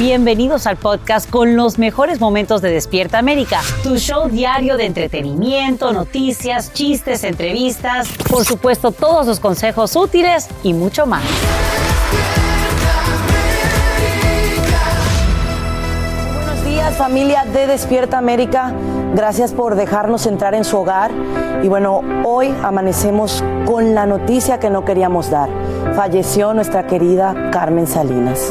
Bienvenidos al podcast con los mejores momentos de Despierta América, tu show diario de entretenimiento, noticias, chistes, entrevistas, por supuesto todos los consejos útiles y mucho más. Buenos días familia de Despierta América, gracias por dejarnos entrar en su hogar y bueno, hoy amanecemos con la noticia que no queríamos dar. Falleció nuestra querida Carmen Salinas.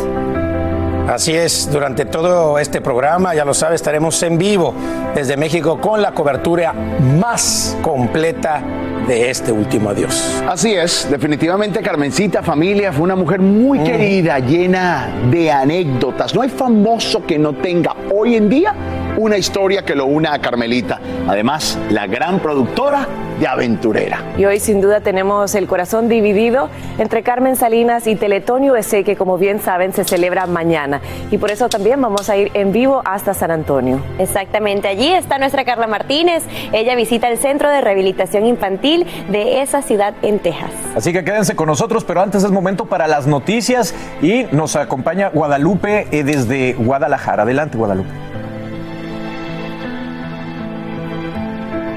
Así es, durante todo este programa, ya lo sabe, estaremos en vivo desde México con la cobertura más completa de este último adiós. Así es, definitivamente Carmencita familia fue una mujer muy querida, llena de anécdotas. No hay famoso que no tenga hoy en día una historia que lo una a Carmelita. Además, la gran productora de Aventurera. Y hoy sin duda tenemos el corazón dividido entre Carmen Salinas y Teletonio S, que como bien saben se celebra mañana. Y por eso también vamos a ir en vivo hasta San Antonio. Exactamente, allí está nuestra Carla Martínez. Ella visita el Centro de Rehabilitación Infantil de esa ciudad en Texas. Así que quédense con nosotros, pero antes es momento para las noticias y nos acompaña Guadalupe eh, desde Guadalajara. Adelante, Guadalupe.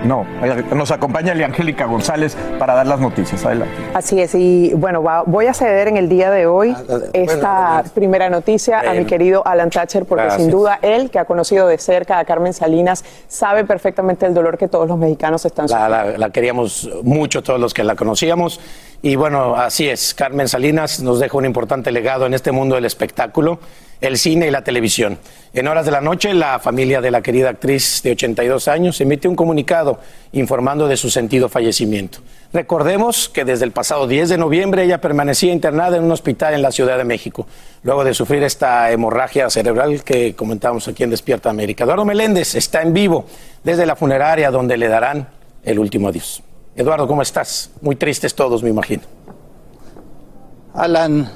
No, nos acompaña Angélica González para dar las noticias. Adelante. Así es, y bueno, va- voy a ceder en el día de hoy Ah, esta bueno, primera noticia a mi querido Alan Thatcher, porque Gracias. sin duda él, que ha conocido de cerca a Carmen Salinas, sabe perfectamente el dolor que todos los mexicanos están La, sufriendo. la- la queríamos mucho todos los que la conocíamos. Y bueno, así es. Carmen Salinas nos deja un importante legado en este mundo del espectáculo, el cine y la televisión. En horas de la noche, la familia de la querida actriz de 82 años emite un comunicado informando de su sentido fallecimiento. Recordemos que desde el pasado 10 de noviembre ella permanecía internada en un hospital en la Ciudad de México, luego de sufrir esta hemorragia cerebral que comentamos aquí en Despierta América. Eduardo Meléndez está en vivo desde la funeraria donde le darán el último adiós. Eduardo, ¿cómo estás? Muy tristes todos, me imagino. Alan,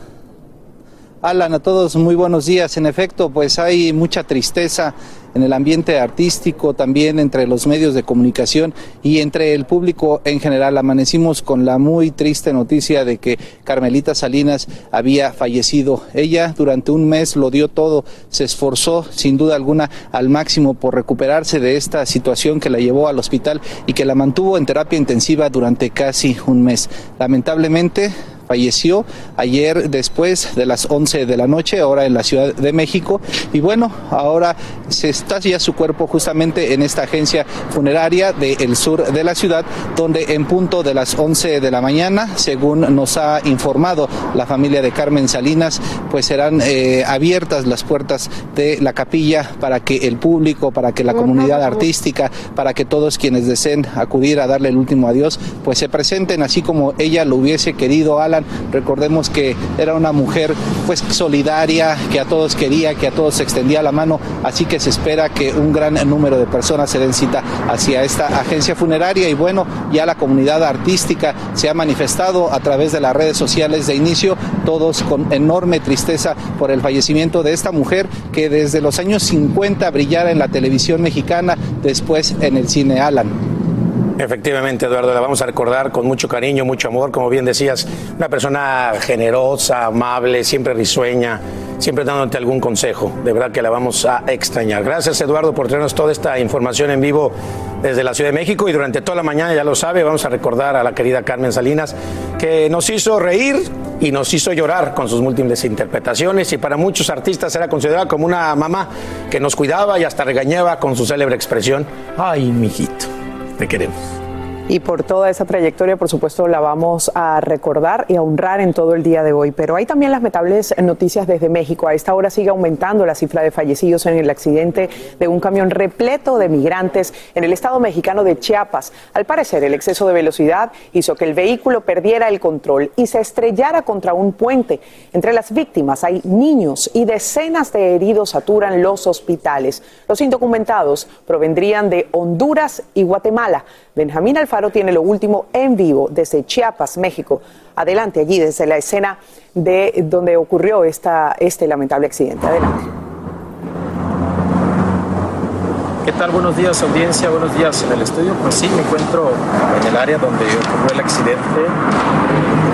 Alan, a todos muy buenos días. En efecto, pues hay mucha tristeza en el ambiente artístico, también entre los medios de comunicación y entre el público en general. Amanecimos con la muy triste noticia de que Carmelita Salinas había fallecido. Ella durante un mes lo dio todo, se esforzó sin duda alguna al máximo por recuperarse de esta situación que la llevó al hospital y que la mantuvo en terapia intensiva durante casi un mes. Lamentablemente, falleció ayer después de las 11 de la noche, ahora en la Ciudad de México. Y bueno, ahora se ya su cuerpo justamente en esta agencia funeraria del sur de la ciudad, donde en punto de las 11 de la mañana, según nos ha informado la familia de Carmen Salinas, pues serán eh, abiertas las puertas de la capilla para que el público, para que la comunidad artística, para que todos quienes deseen acudir a darle el último adiós, pues se presenten así como ella lo hubiese querido, Alan. Recordemos que era una mujer pues solidaria, que a todos quería, que a todos extendía la mano, así que se espera que un gran número de personas se den cita hacia esta agencia funeraria y bueno, ya la comunidad artística se ha manifestado a través de las redes sociales de inicio, todos con enorme tristeza por el fallecimiento de esta mujer que desde los años 50 brillara en la televisión mexicana, después en el cine Alan. Efectivamente, Eduardo, la vamos a recordar con mucho cariño, mucho amor, como bien decías, una persona generosa, amable, siempre risueña, siempre dándote algún consejo. De verdad que la vamos a extrañar. Gracias, Eduardo, por traernos toda esta información en vivo desde la Ciudad de México y durante toda la mañana, ya lo sabe, vamos a recordar a la querida Carmen Salinas, que nos hizo reír y nos hizo llorar con sus múltiples interpretaciones y para muchos artistas era considerada como una mamá que nos cuidaba y hasta regañaba con su célebre expresión, ay, mijito, te queremos. Y por toda esa trayectoria, por supuesto, la vamos a recordar y a honrar en todo el día de hoy. Pero hay también lamentables noticias desde México. A esta hora sigue aumentando la cifra de fallecidos en el accidente de un camión repleto de migrantes en el estado mexicano de Chiapas. Al parecer, el exceso de velocidad hizo que el vehículo perdiera el control y se estrellara contra un puente. Entre las víctimas hay niños y decenas de heridos saturan los hospitales. Los indocumentados provendrían de Honduras y Guatemala. Benjamín Alfaro tiene lo último en vivo desde Chiapas, México. Adelante allí, desde la escena de donde ocurrió esta, este lamentable accidente. Adelante. ¿Qué tal? Buenos días, audiencia. Buenos días en el estudio. Pues sí, me encuentro en el área donde ocurrió el accidente.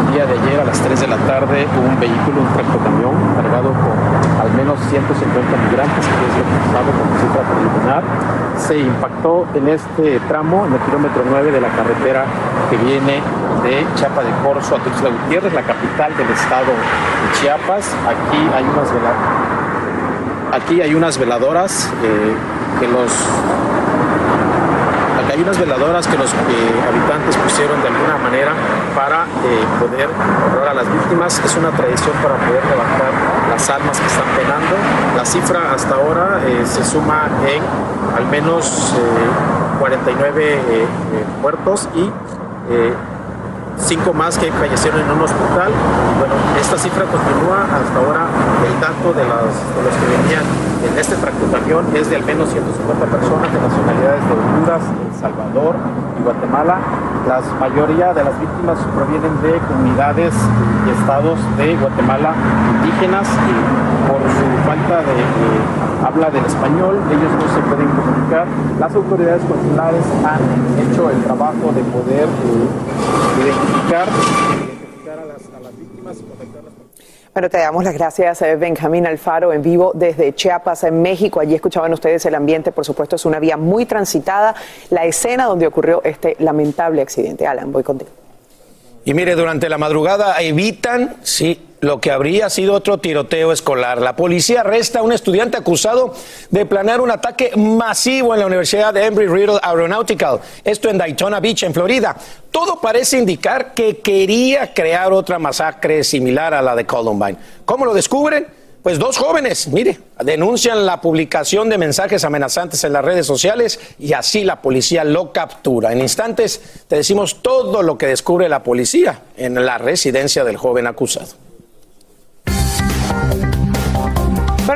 El día de ayer a las 3 de la tarde un vehículo, un tractocamión, cargado con al menos 150 migrantes, que es lo que cifra preliminar. Se impactó en este tramo, en el kilómetro 9 de la carretera que viene de Chiapa de Corzo a Tuxtla Gutiérrez, la capital del estado de Chiapas. Aquí hay unas. Aquí hay unas veladoras eh, que los hay unas veladoras que los eh, habitantes pusieron de alguna manera para eh, poder honrar a las víctimas. Es una tradición para poder levantar las almas que están penando. La cifra hasta ahora eh, se suma en al menos 49 muertos y cinco más que fallecieron en un hospital. Bueno, esta cifra continúa hasta ahora. El dato de, las, de los que venían en este tractocamión es de al menos 150 personas de nacionalidades de Honduras, El Salvador y Guatemala. La mayoría de las víctimas provienen de comunidades y estados de Guatemala indígenas y por su falta de eh, habla del español, ellos no se pueden comunicar. Las autoridades consulares han hecho el trabajo de poder eh, identificar, identificar a, las, a las víctimas y contactarlas con Bueno, te damos las gracias, eh, Benjamín Alfaro, en vivo desde Chiapas, en México. Allí escuchaban ustedes el ambiente, por supuesto, es una vía muy transitada. La escena donde ocurrió este lamentable accidente. Alan, voy contigo. Y mire, durante la madrugada evitan, sí, lo que habría sido otro tiroteo escolar. La policía arresta a un estudiante acusado de planear un ataque masivo en la Universidad de Embry-Riddle Aeronautical, esto en Daytona Beach, en Florida. Todo parece indicar que quería crear otra masacre similar a la de Columbine. ¿Cómo lo descubren? Pues dos jóvenes, mire, denuncian la publicación de mensajes amenazantes en las redes sociales y así la policía lo captura. En instantes te decimos todo lo que descubre la policía en la residencia del joven acusado.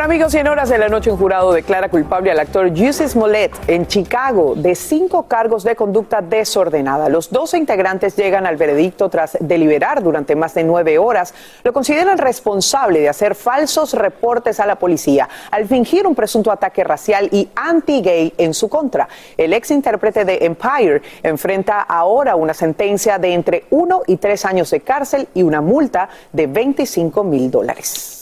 Amigos, 100 horas de la noche un jurado declara culpable al actor Jussi Smollett en Chicago de cinco cargos de conducta desordenada. Los 12 integrantes llegan al veredicto tras deliberar durante más de nueve horas. Lo consideran responsable de hacer falsos reportes a la policía al fingir un presunto ataque racial y anti-gay en su contra. El ex intérprete de Empire enfrenta ahora una sentencia de entre uno y tres años de cárcel y una multa de 25 mil dólares.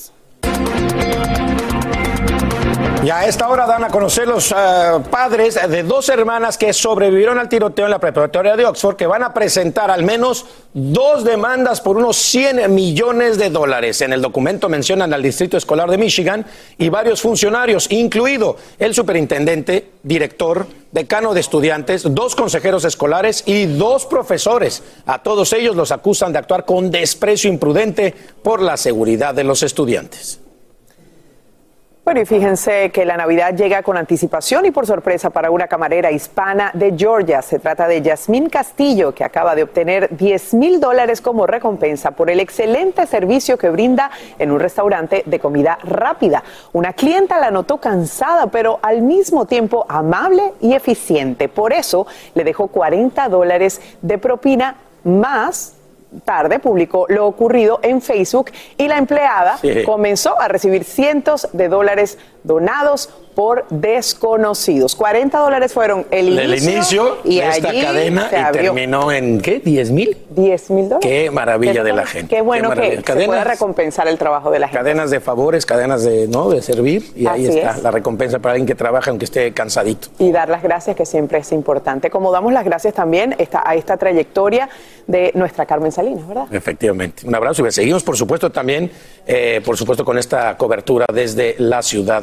Y a esta hora dan a conocer los eh, padres de dos hermanas que sobrevivieron al tiroteo en la preparatoria de Oxford que van a presentar al menos dos demandas por unos 100 millones de dólares. En el documento mencionan al Distrito Escolar de Michigan y varios funcionarios, incluido el superintendente, director, decano de estudiantes, dos consejeros escolares y dos profesores. A todos ellos los acusan de actuar con desprecio imprudente por la seguridad de los estudiantes. Bueno, y fíjense que la Navidad llega con anticipación y por sorpresa para una camarera hispana de Georgia. Se trata de Yasmín Castillo, que acaba de obtener 10 mil dólares como recompensa por el excelente servicio que brinda en un restaurante de comida rápida. Una clienta la notó cansada, pero al mismo tiempo amable y eficiente. Por eso le dejó 40 dólares de propina más tarde publicó lo ocurrido en Facebook y la empleada Sí. comenzó a recibir cientos de dólares donados por desconocidos. 40 dólares fueron el El inicio, inicio y de esta cadena y abrió. terminó en ¿qué? ¿10 mil? 10 mil dólares. Qué maravilla de la gente. Qué bueno Qué que se pueda recompensar el trabajo de la gente. Cadenas de favores, cadenas de, ¿no? de servir y ahí está es. la recompensa para alguien que trabaja aunque esté cansadito. y dar las gracias, que siempre es importante. Como damos las gracias también esta- a esta trayectoria de nuestra Carmen Salinas, ¿verdad? Efectivamente. Un abrazo y seguimos, por supuesto, también, eh, por supuesto, con esta cobertura desde la Ciudad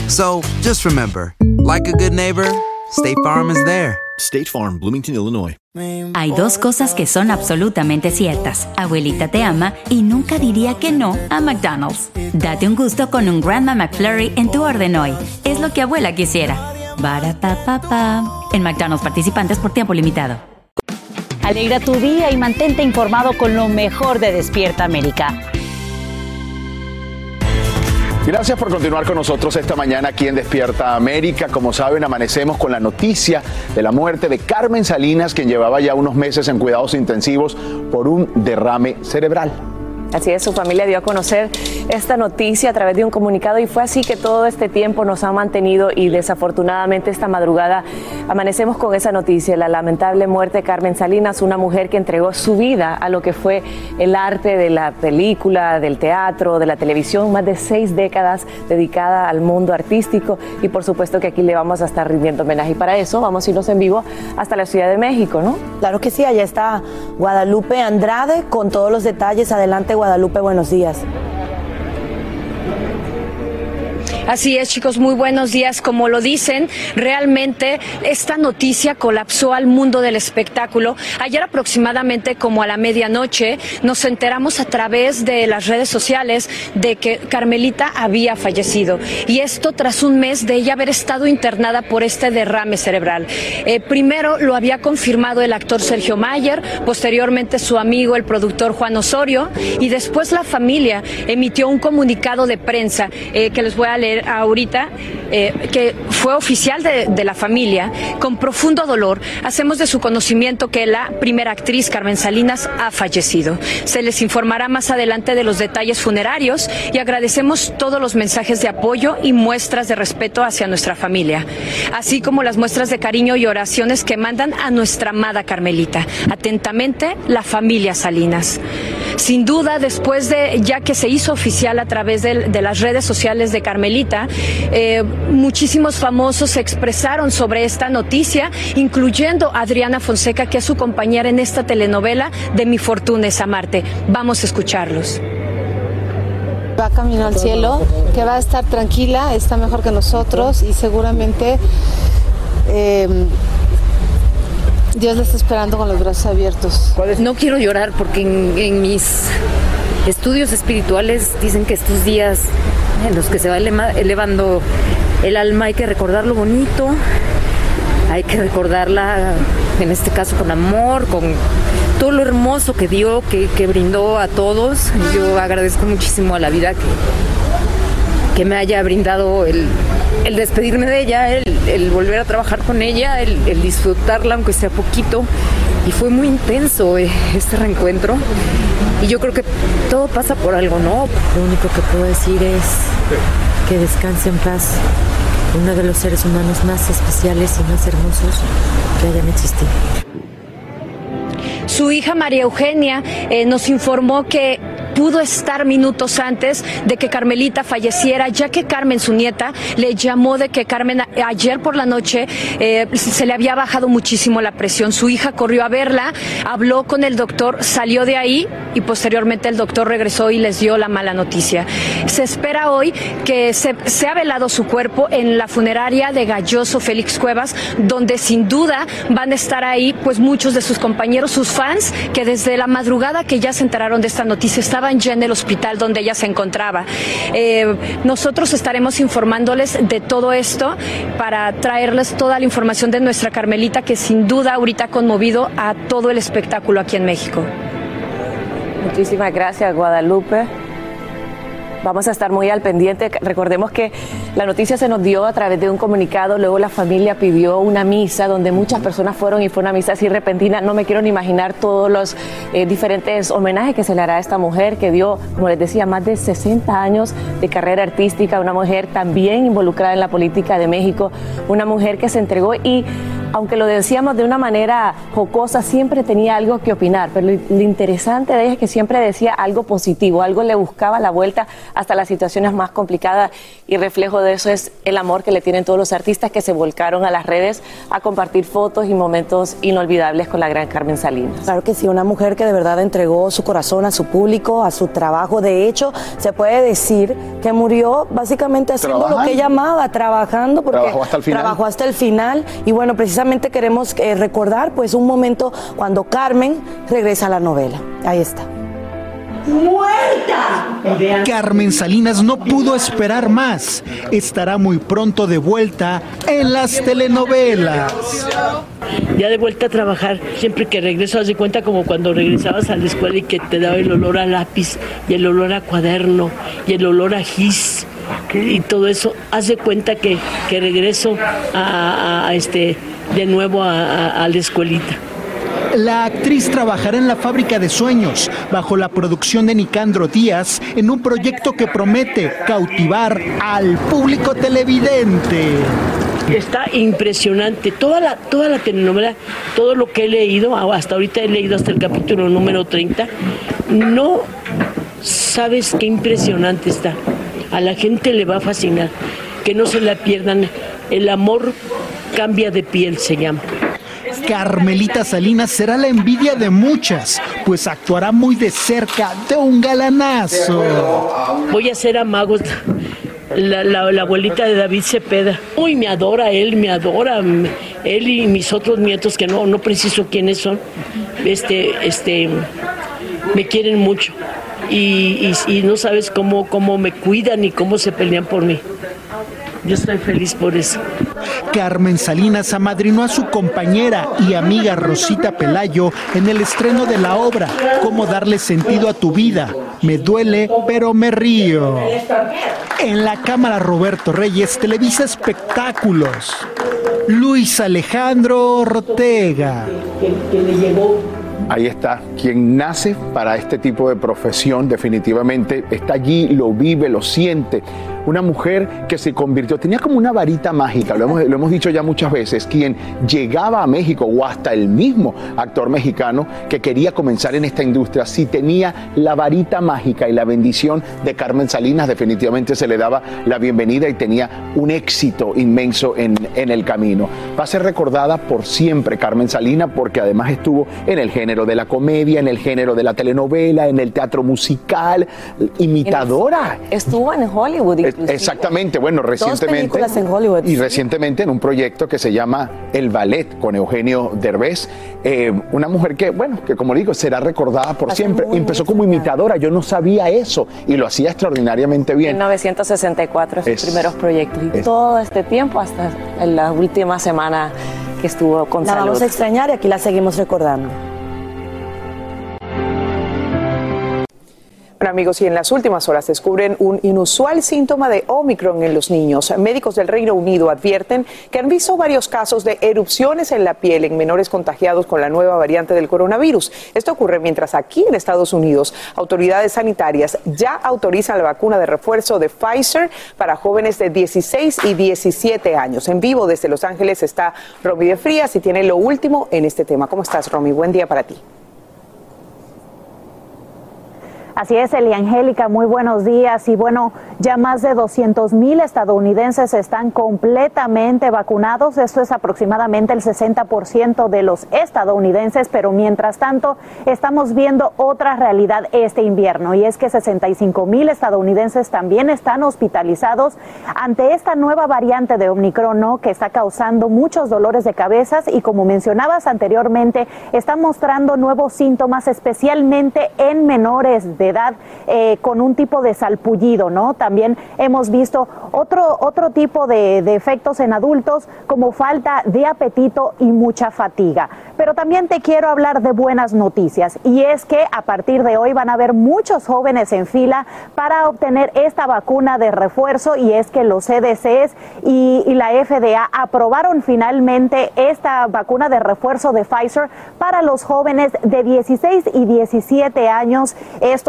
So just remember, like a good neighbor, State Farm is there. State Farm, Bloomington, Illinois. Hay dos cosas que son absolutamente ciertas. Abuelita te ama y nunca diría que no a McDonald's. Date un gusto con un Grandma McFlurry en tu orden hoy. Es lo que abuela quisiera. Barapapapa. En McDonald's participantes por tiempo limitado. Alegra tu día y mantente informado con lo mejor de Despierta América. Gracias por continuar con nosotros esta mañana aquí en Despierta América. Como saben, amanecemos con la noticia de la muerte de Carmen Salinas, quien llevaba ya unos meses en cuidados intensivos por un derrame cerebral. Así es, su familia dio a conocer esta noticia a través de un comunicado y fue así que todo este tiempo nos ha mantenido y desafortunadamente esta madrugada amanecemos con esa noticia, la lamentable muerte de Carmen Salinas, una mujer que entregó su vida a lo que fue el arte de la película, del teatro, de la televisión, más de seis décadas dedicada al mundo artístico y por supuesto que aquí le vamos a estar rindiendo homenaje y para eso vamos a irnos en vivo hasta la Ciudad de México, ¿no? Claro que sí, allá está Guadalupe Andrade con todos los detalles. Adelante Guadalupe, buenos días. Así es, chicos, muy buenos días. Como lo dicen, realmente esta noticia colapsó al mundo del espectáculo. Ayer aproximadamente como a la medianoche nos enteramos a través de las redes sociales de que Carmelita había fallecido. Y esto tras un mes de ella haber estado internada por este derrame cerebral. Eh, primero lo había confirmado el actor Sergio Mayer, posteriormente su amigo el productor Juan Osorio y después la familia emitió un comunicado de prensa eh, que les voy a leer ahorita, eh, que fue oficial de, de, la familia, con profundo dolor, hacemos de su conocimiento que la primera actriz, Carmen Salinas, ha fallecido. Se les informará más adelante de los detalles funerarios y agradecemos todos los mensajes de apoyo y muestras de respeto hacia nuestra familia, así como las muestras de cariño y oraciones que mandan a nuestra amada Carmelita. Atentamente, la familia Salinas. Sin duda, después de ya que se hizo oficial a través de, de las redes sociales de Carmelita, eh, muchísimos famosos se expresaron sobre esta noticia, incluyendo a Adriana Fonseca, que es su compañera en esta telenovela de Mi Fortuna es Amarte. Vamos a escucharlos. Va camino al cielo, que va a estar tranquila, está mejor que nosotros y seguramente eh, Dios la está esperando con los brazos abiertos. No quiero llorar porque en, en mis estudios espirituales dicen que estos días en los que se va elevando el alma hay que recordar lo bonito, hay que recordarla, en este caso con amor, con todo lo hermoso que dio, que, que brindó a todos. Yo agradezco muchísimo a la vida que, que me haya brindado el, el despedirme de ella, el, el, volver a trabajar con ella, el, disfrutarla aunque sea poquito. Y fue muy intenso eh, este reencuentro. Y yo creo que todo pasa por algo, ¿no? Lo único que puedo decir es que descanse en paz uno de los seres humanos más especiales y más hermosos que hayan existido. Su hija María Eugenia eh, nos informó que pudo estar minutos antes de que Carmelita falleciera, ya que Carmen, su nieta, le llamó de que Carmen ayer por la noche eh, se le había bajado muchísimo la presión. Su hija corrió a verla, habló con el doctor, salió de ahí y posteriormente el doctor regresó y les dio la mala noticia. Se espera hoy que se, se ha velado su cuerpo en la funeraria de Galloso Félix Cuevas, donde sin duda van a estar ahí pues muchos de sus compañeros, sus fans, que desde la madrugada que ya se enteraron de esta noticia estaban en el hospital donde ella se encontraba. Eh, nosotros estaremos informándoles de todo esto para traerles toda la información de nuestra Carmelita, que sin duda ahorita ha conmovido a todo el espectáculo aquí en México. Muchísimas gracias, Guadalupe. Vamos a estar muy al pendiente. Recordemos que la noticia se nos dio a través de un comunicado, luego la familia pidió una misa donde muchas personas fueron y fue una misa así repentina. No me quiero ni imaginar todos los eh, diferentes homenajes que se le hará a esta mujer que dio, como les decía, más de 60 años de carrera artística, una mujer también involucrada en la política de México, una mujer que se entregó y aunque lo decíamos de una manera jocosa, siempre tenía algo que opinar, pero lo, lo interesante de ella es que siempre decía algo positivo, algo le buscaba la vuelta hasta las situaciones más complicadas y reflejo de eso es el amor que le tienen todos los artistas que se volcaron a las redes a compartir fotos y momentos inolvidables con la gran Carmen Salinas. Claro que sí, una mujer que de verdad entregó su corazón a su público, a su trabajo. De hecho, se puede decir que murió básicamente haciendo lo que ella amaba, trabajando, porque Trabajó hasta el final. trabajó hasta el final. Y bueno, precisamente queremos eh, recordar pues un momento cuando Carmen regresa a la novela. Ahí está. ¡Muerta! Carmen Salinas no pudo esperar más. Estará muy pronto de vuelta en las telenovelas. ya de vuelta a trabajar, siempre que regreso, haz de cuenta como cuando regresabas a la escuela y que te daba el olor a lápiz y el olor a cuaderno y el olor a gis y todo eso, haz de cuenta que, que regreso a, a- a este de nuevo a, a- a la escuelita. La actriz trabajará en la fábrica de sueños bajo la producción de Nicandro Díaz en un proyecto que promete cautivar al público televidente. Está impresionante. Toda la, toda la telenovela, todo lo que he leído, hasta ahorita he leído hasta el capítulo número 30, no sabes qué impresionante está. A la gente le va a fascinar. Que no se la pierdan. El amor cambia de piel, se llama. Carmelita Salinas será la envidia de muchas, pues actuará muy de cerca de un galanazo. Voy a hacer amagos. La, la- la abuelita de David Cepeda. Uy, me adora él, me adora. m- Él y mis otros nietos, que no, no preciso quiénes son, este, este, me quieren mucho. Y, y- y no sabes cómo, cómo me cuidan y cómo se pelean por mí. Yo estoy feliz por eso. Carmen Salinas amadrinó a su compañera y amiga Rosita Pelayo en el estreno de la obra Cómo darle sentido a tu vida. Me duele, pero me río. En la cámara Roberto Reyes, Televisa Espectáculos. Luis Alejandro Ortega. Ahí está, quien nace para este tipo de profesión definitivamente está allí, lo vive, lo siente. Una mujer que se convirtió, tenía como una varita mágica, lo hemos, lo hemos dicho ya muchas veces, quien llegaba a México o hasta el mismo actor mexicano que quería comenzar en esta industria, si tenía la varita mágica y la bendición de Carmen Salinas, definitivamente se le daba la bienvenida y tenía un éxito inmenso en, en el camino. Va a ser recordada por siempre Carmen Salinas porque además estuvo en el género de la comedia, en el género de la telenovela, en el teatro musical, imitadora. Estuvo en Hollywood inclusive. Exactamente, bueno, recientemente. películas en Hollywood, Y sí. recientemente en un proyecto que se llama El Ballet con Eugenio Derbez. Eh, una mujer que, bueno, que como digo, será recordada por siempre. Empezó como imitadora, yo no sabía eso y lo hacía extraordinariamente bien. 1964 sus Es- primeros proyectos y es- todo este tiempo hasta en la última semana que estuvo con La salud. vamos a extrañar y aquí la seguimos recordando. Bueno, amigos, y en las últimas horas descubren un inusual síntoma de Omicron en los niños. Médicos del Reino Unido advierten que han visto varios casos de erupciones en la piel en menores contagiados con la nueva variante del coronavirus. Esto ocurre mientras aquí en Estados Unidos autoridades sanitarias ya autorizan la vacuna de refuerzo de Pfizer para jóvenes de 16 y 17 años. En vivo desde Los Ángeles está Romy de Frías y tiene lo último en este tema. ¿Cómo estás, Romy? Buen día para ti. Así es, Eli Angélica, muy buenos días. Y bueno, ya más de 200 mil estadounidenses están completamente vacunados. Esto es aproximadamente el 60% de los estadounidenses, pero mientras tanto estamos viendo otra realidad este invierno y es que 65 mil estadounidenses también están hospitalizados ante esta nueva variante de Omicron que está causando muchos dolores de cabezas y como mencionabas anteriormente, está mostrando nuevos síntomas, especialmente en menores de edad eh, con un tipo de salpullido, ¿no? También hemos visto otro, otro tipo de, de efectos en adultos como falta de apetito y mucha fatiga. Pero también te quiero hablar de buenas noticias y es que a partir de hoy van a haber muchos jóvenes en fila para obtener esta vacuna de refuerzo y es que los CDCs y, y la FDA aprobaron finalmente esta vacuna de refuerzo de Pfizer para los jóvenes de 16 y 17 años.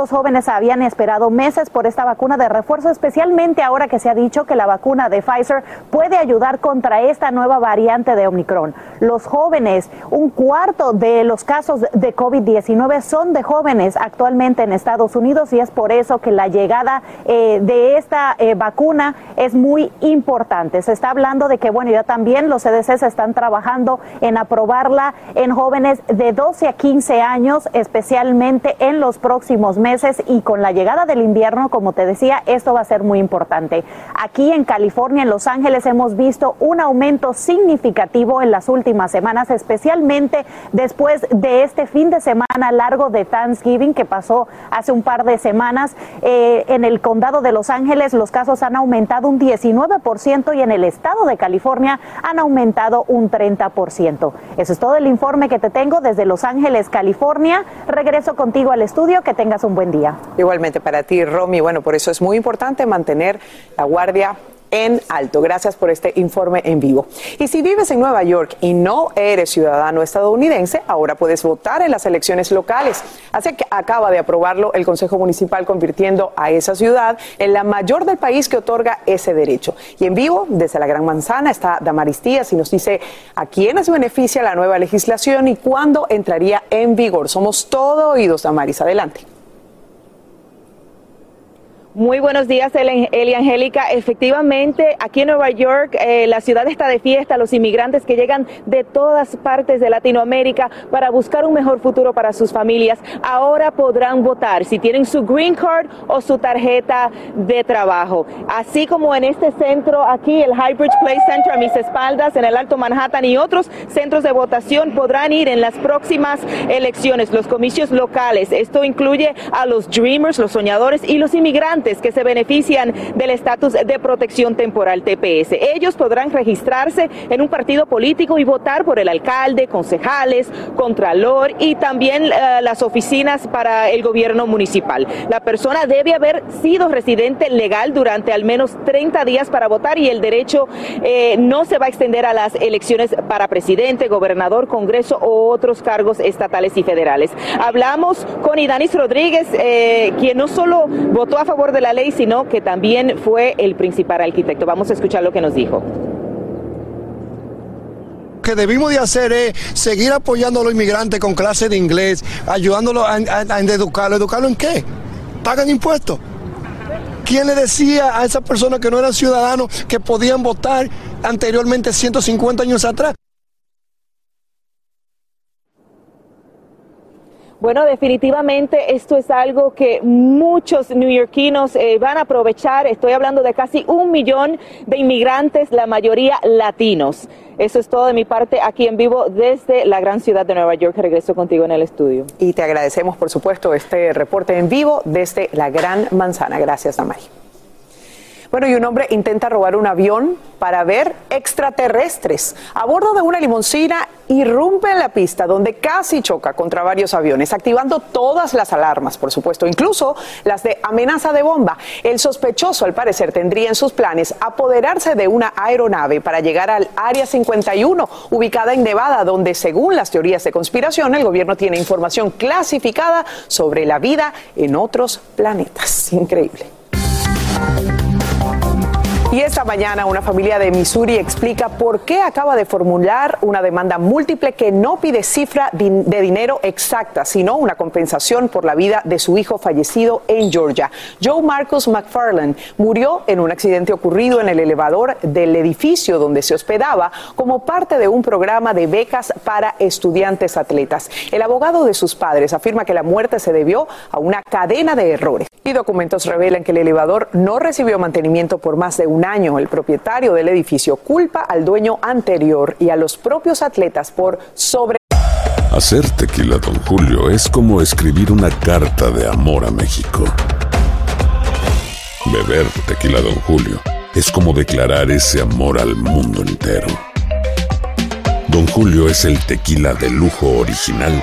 Estos jóvenes habían esperado meses por esta vacuna de refuerzo, especialmente ahora que se ha dicho que la vacuna de Pfizer puede ayudar contra esta nueva variante de Omicron. Los jóvenes, un cuarto de los casos de COVID-19 son de jóvenes actualmente en Estados Unidos y es por eso que la llegada eh, de esta eh, vacuna es muy importante. Se está hablando de que, bueno, ya también los CDC están trabajando en aprobarla en jóvenes de 12 a 15 años, especialmente en los próximos meses y con la llegada del invierno, como te decía, esto va a ser muy importante. Aquí en California, en Los Ángeles, hemos visto un aumento significativo en las últimas semanas, especialmente después de este fin de semana largo de Thanksgiving que pasó hace un par de semanas. Eh, en el condado de Los Ángeles los casos han aumentado un 19% y en el estado de California han aumentado un 30%. Eso es todo el informe que te tengo desde Los Ángeles, California. Regreso contigo al estudio. Que tengas un buen día. Igualmente para ti, Romy. Bueno, por eso es muy importante mantener la guardia en alto. Gracias por este informe en vivo. Y si vives en Nueva York y no eres ciudadano estadounidense, ahora puedes votar en las elecciones locales. Así que acaba de aprobarlo el Consejo Municipal convirtiendo a esa ciudad en la mayor del país que otorga ese derecho. Y en vivo, desde la Gran Manzana, está Damaris Díaz y nos dice a quiénes beneficia la nueva legislación y cuándo entraría en vigor. Somos todo oídos, Damaris. Adelante. Muy buenos días, Eli Angélica. Efectivamente, aquí en Nueva York, eh, la ciudad está de fiesta. Los inmigrantes que llegan de todas partes de Latinoamérica para buscar un mejor futuro para sus familias, ahora podrán votar si tienen su green card o su tarjeta de trabajo. Así como en este centro aquí, el Highbridge Place Center a mis espaldas, en el Alto Manhattan y otros centros de votación podrán ir en las próximas elecciones, los comicios locales. Esto incluye a los Dreamers, los soñadores y los inmigrantes que se benefician del estatus de protección temporal TPS. Ellos podrán registrarse en un partido político y votar por el alcalde, concejales, contralor y también uh, las oficinas para el gobierno municipal. La persona debe haber sido residente legal durante al menos 30 días para votar y el derecho eh, no se va a extender a las elecciones para presidente, gobernador, congreso o otros cargos estatales y federales. Hablamos con Idanis Rodríguez, eh, quien no solo votó a favor de la ley, sino que también fue el principal arquitecto. Vamos a escuchar lo que nos dijo que debimos de hacer es seguir apoyando a los inmigrantes con clases de inglés, ayudándolos a, a, a educarlo. ¿Educarlo en qué? ¿Pagan impuestos? ¿Quién le decía a esas personas que no eran ciudadanos que podían votar anteriormente 150 años atrás? Bueno, definitivamente esto es algo que muchos neoyorquinos eh, van a aprovechar. Estoy hablando de casi un millón de inmigrantes, la mayoría latinos. Eso es todo de mi parte aquí en vivo desde la gran ciudad de Nueva York. Regreso contigo en el estudio. Y te agradecemos, por supuesto, este reporte en vivo desde la Gran Manzana. Gracias, Damari. Bueno, y un hombre intenta robar un avión para ver extraterrestres. A bordo de una limoncina irrumpe en la pista donde casi choca contra varios aviones, activando todas las alarmas, por supuesto, incluso las de amenaza de bomba. El sospechoso, al parecer, tendría en sus planes apoderarse de una aeronave para llegar al Área 51, ubicada en Nevada, donde, según las teorías de conspiración, el gobierno tiene información clasificada sobre la vida en otros planetas. Increíble. Y esta mañana una familia de Missouri explica por qué acaba de formular una demanda múltiple que no pide cifra de dinero exacta, sino una compensación por la vida de su hijo fallecido en Georgia. Joe Marcus McFarland murió en un accidente ocurrido en el elevador del edificio donde se hospedaba como parte de un programa de becas para estudiantes atletas. El abogado de sus padres afirma que la muerte se debió a una cadena de errores. Y documentos revelan que el elevador no recibió mantenimiento por más de un año. El propietario del edificio culpa al dueño anterior y a los propios atletas por sobre... Hacer tequila, don Julio, es como escribir una carta de amor a México. Beber tequila, don Julio, es como declarar ese amor al mundo entero. Don Julio es el tequila de lujo original,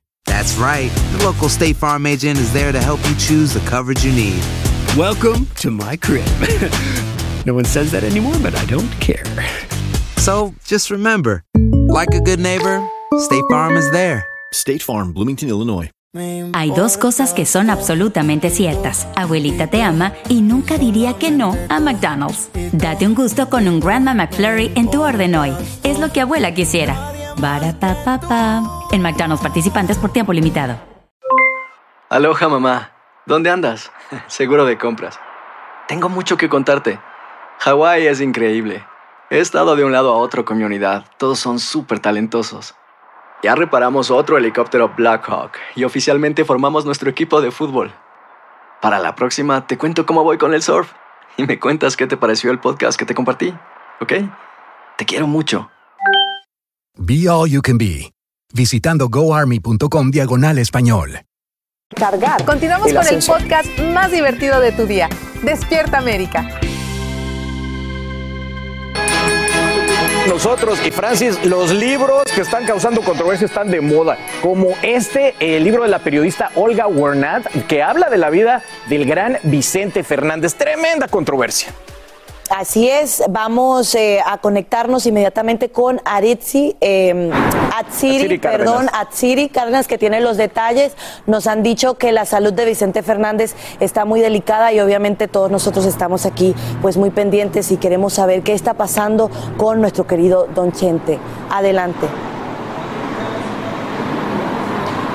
That's right. The local State Farm agent is there to help you choose the coverage you need. Welcome to my crib. no one says that anymore, but I don't care. So just remember, like a good neighbor, State Farm is there. State Farm, Bloomington, Illinois. Hay dos cosas que son absolutamente ciertas. Abuelita te ama y nunca diría que no a McDonald's. Date un gusto con un Grandma McFlurry en tu orden hoy. Es lo que abuela quisiera. Barapapapa. En McDonald's participantes por tiempo limitado. Aloha mamá. ¿Dónde andas? Seguro de compras. Tengo mucho que contarte. Hawái es increíble. He estado de un lado a otro con mi unidad. Todos son súper talentosos. Ya reparamos otro helicóptero Blackhawk y oficialmente formamos nuestro equipo de fútbol. Para la próxima te cuento cómo voy con el surf y me cuentas qué te pareció el podcast que te compartí, ¿ok? Te quiero mucho. Be All You Can Be, visitando goarmy.com diagonal español. Cargar. Continuamos el con el podcast más divertido de tu día. Despierta América. Nosotros y Francis, los libros que están causando controversia están de moda, como este, el libro de la periodista Olga Warnat, que habla de la vida del gran Vicente Fernández. Tremenda controversia. Así es, vamos eh, a conectarnos inmediatamente con Aritzi, eh, Atsiri, perdón, Atsiri Cárdenas, que tiene los detalles. Nos han dicho que la salud de Vicente Fernández está muy delicada y obviamente todos nosotros estamos aquí pues muy pendientes y queremos saber qué está pasando con nuestro querido Don Chente. Adelante.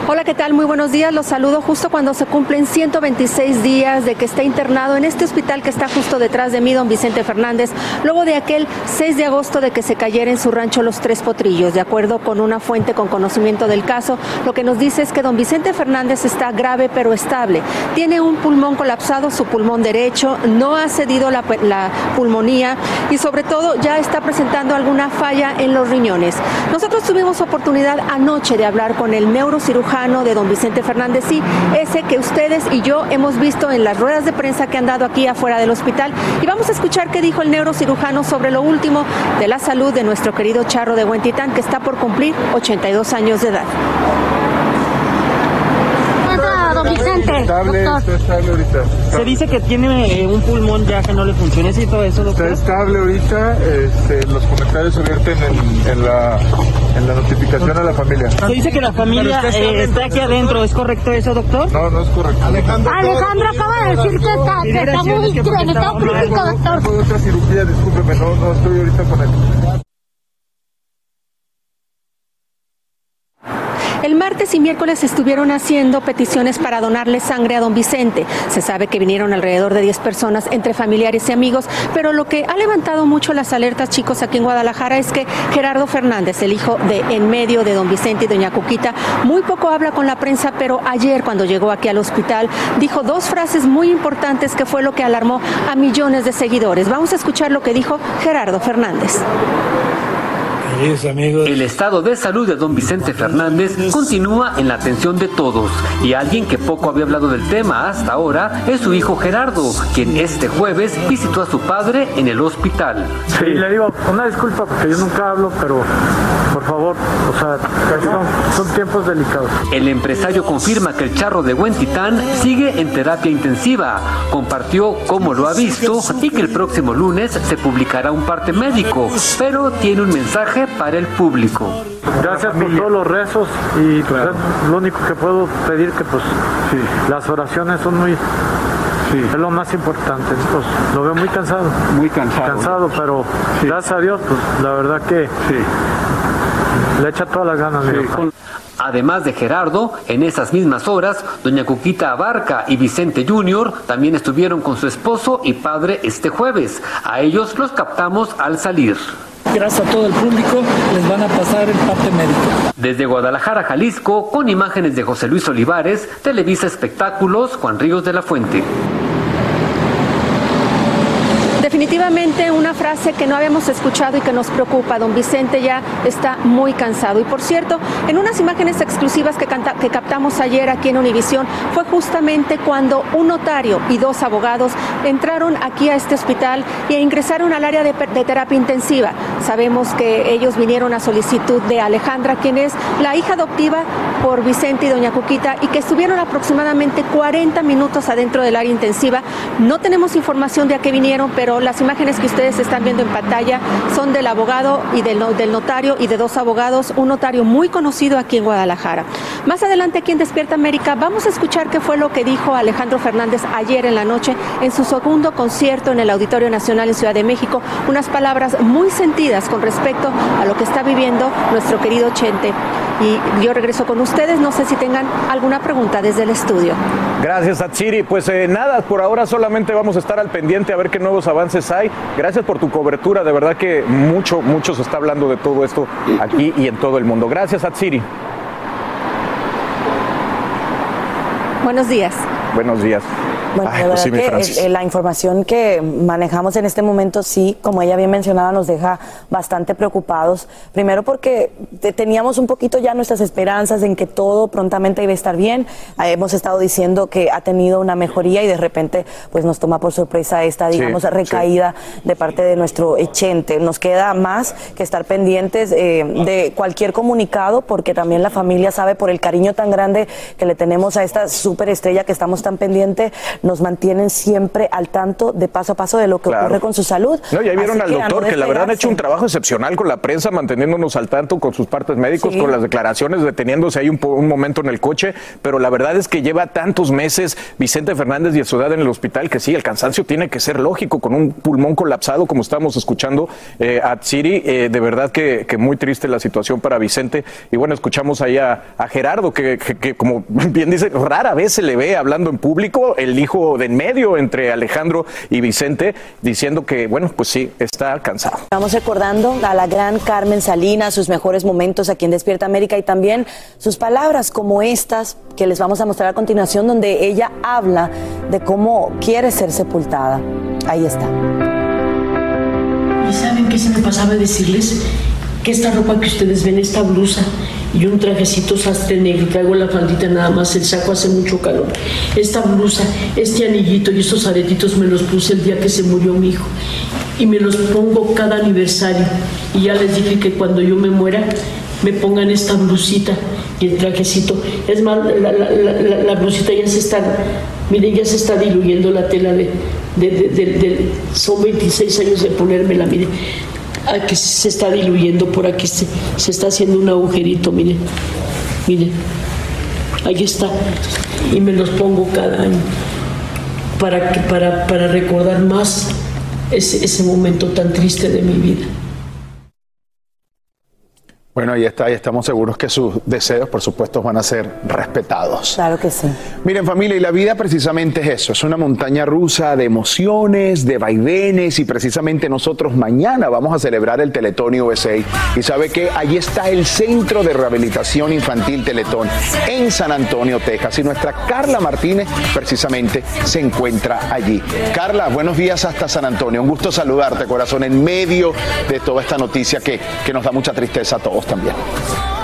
Hola, ¿qué tal? Muy buenos días. Los saludo justo cuando se cumplen 126 días de que está internado en este hospital que está justo detrás de mí, don Vicente Fernández, luego de aquel 6 de agosto de que se cayera en su rancho Los Tres Potrillos. De acuerdo con una fuente con conocimiento del caso, lo que nos dice es que don Vicente Fernández está grave pero estable. Tiene un pulmón colapsado, su pulmón derecho, no ha cedido la, la pulmonía y sobre todo ya está presentando alguna falla en los riñones. Nosotros tuvimos oportunidad anoche de hablar con el neurocirujano de don Vicente Fernández, sí, ese que ustedes y yo hemos visto en las ruedas de prensa que han dado aquí afuera del hospital. Y vamos a escuchar qué dijo el neurocirujano sobre lo último de la salud de nuestro querido Charro de Huentitán, que está por cumplir 82 años de edad. Estable, está estable ahorita. Se dice que tiene eh, un pulmón ya que no le funciona y todo eso, doctor. Está estable ahorita. Este, los comentarios se vierten en, en la, en la notificación a la familia. Se dice que la familia Pero eh, está aquí adentro, ¿es correcto eso, doctor? No, no es correcto. Alejandro, Alejandro acaba de decir que está, que está muy crítico, doctor. Fue otra cirugía, discúlpeme, no, no estoy ahorita con él. El y miércoles estuvieron haciendo peticiones para donarle sangre a don Vicente. Se sabe que vinieron alrededor de 10 personas entre familiares y amigos, pero lo que ha levantado mucho las alertas, chicos, aquí en Guadalajara es que Gerardo Fernández, el hijo de en medio de don Vicente y doña Cuquita, muy poco habla con la prensa, pero ayer cuando llegó aquí al hospital dijo dos frases muy importantes que fue lo que alarmó a millones de seguidores. Vamos a escuchar lo que dijo Gerardo Fernández. El estado de salud de don Vicente Fernández continúa en la atención de todos y alguien que poco había hablado del tema hasta ahora es su hijo Gerardo, quien este jueves visitó a su padre en el hospital. Sí, le digo, una disculpa porque yo nunca hablo, pero por favor, o sea, son, son tiempos delicados. El empresario confirma que el charro de Huentitán sigue en terapia intensiva. Compartió cómo lo ha visto y que el próximo lunes se publicará un parte médico, pero tiene un mensaje para el público. Gracias por todos los rezos y pues, lo único que puedo pedir que pues las oraciones son muy es lo más importante. Pues, lo veo muy cansado. Muy cansado. Cansado, pero gracias a Dios, pues la verdad que le echa todas las ganas. mi. Además de Gerardo, en esas mismas horas, doña Cuquita Abarca y Vicente Junior también estuvieron con su esposo y padre este jueves. A ellos los captamos al salir. Gracias a todo el público, les van a pasar el parte médico. Desde Guadalajara, Jalisco, con imágenes de José Luis Olivares, Televisa Espectáculos, Juan Ríos de la Fuente. Definitivamente una frase que no habíamos escuchado y que nos preocupa. Don Vicente ya está muy cansado. Y por cierto, en unas imágenes exclusivas que, captamos ayer aquí en Univisión, fue justamente cuando un notario y dos abogados entraron aquí a este hospital e ingresaron al área de, de terapia intensiva. Sabemos que ellos vinieron a solicitud de Alejandra, quien es la hija adoptiva por Vicente y doña Cuquita, y que estuvieron aproximadamente 40 minutos adentro del área intensiva. No tenemos información de a qué vinieron, pero las imágenes que ustedes están viendo en pantalla son del abogado y del, no- del notario y de dos abogados, un notario muy conocido aquí en Guadalajara. Más adelante aquí en Despierta América vamos a escuchar qué fue lo que dijo Alejandro Fernández ayer en la noche en su segundo concierto en el Auditorio Nacional en Ciudad de México, unas palabras muy sentidas con respecto a lo que está viviendo nuestro querido Chente. Y yo regreso con ustedes, no sé si tengan alguna pregunta desde el estudio. Gracias, Atsiri. Pues eh, nada, por ahora solamente vamos a estar al pendiente a ver qué nuevos avances hay. Gracias por tu cobertura, de verdad que mucho, mucho se está hablando de todo esto aquí y en todo el mundo. Gracias, Atsiri. Buenos días. Buenos días. Bueno, Ay, de pues verdad sí, que el- el- la información que manejamos en este momento, sí, como ella bien mencionaba, nos deja bastante preocupados. Primero porque te- teníamos un poquito ya nuestras esperanzas en que todo prontamente iba a estar bien. Eh, hemos estado diciendo que ha tenido una mejoría y de repente pues nos toma por sorpresa esta, digamos, sí. recaída de parte de nuestro Echente. Nos queda más que estar pendientes eh, de cualquier comunicado porque también la familia sabe por el cariño tan grande que le tenemos a esta superestrella que estamos tan pendiente, nos mantienen siempre al tanto de paso a paso de lo que Claro. ocurre con su salud. No, ya vieron Así al que doctor no que la verdad ha hecho un trabajo excepcional con la prensa, manteniéndonos al tanto con sus partes médicos, Sí. con las declaraciones, deteniéndose ahí un, un momento en el coche, pero la verdad es que lleva tantos meses Vicente Fernández y su edad en el hospital que sí, el cansancio tiene que ser lógico, con un pulmón colapsado, como estamos escuchando eh, a Siri, eh, de verdad que, que muy triste la situación para Vicente. Y bueno, escuchamos ahí a, a Gerardo, que, que- que como bien dice, rara vez se le ve hablando en público, el hijo de en medio entre Alejandro y Vicente, diciendo que, bueno, pues sí, está cansado. Estamos recordando a la gran Carmen Salinas, sus mejores momentos aquí en Despierta América y también sus palabras como estas que les vamos a mostrar a continuación, donde ella habla de cómo quiere ser sepultada. Ahí está. ¿Y saben qué se me pasaba decirles? Que esta ropa que ustedes ven, esta blusa y un trajecito sastre negro, traigo la faldita nada más, el saco hace mucho calor. Esta blusa, este anillito y estos aretitos me los puse el día que se murió mi hijo. Y me los pongo cada aniversario. Y ya les dije que cuando yo me muera, me pongan esta blusita y el trajecito. Es más, la, blusita ya se está, miren, ya se está diluyendo la tela de- de- son 26 años de ponérmela, miren. Aquí se está diluyendo, por aquí se, se está haciendo un agujerito, miren, miren. Ahí está. Y me los pongo cada año para, que- para, para recordar más ese, ese momento tan triste de mi vida. Bueno, ahí está, y estamos seguros que sus deseos, por supuesto, van a ser respetados. Claro que sí. Miren familia, y la vida precisamente es eso, es una montaña rusa de emociones, de vaivenes y precisamente nosotros mañana vamos a celebrar el Teletón USA y sabe que ahí está el Centro de Rehabilitación Infantil Teletón en San Antonio, Texas y nuestra Carla Martínez precisamente se encuentra allí. Carla, buenos días hasta San Antonio, un gusto saludarte corazón en medio de toda esta noticia que, que nos da mucha tristeza a todos también.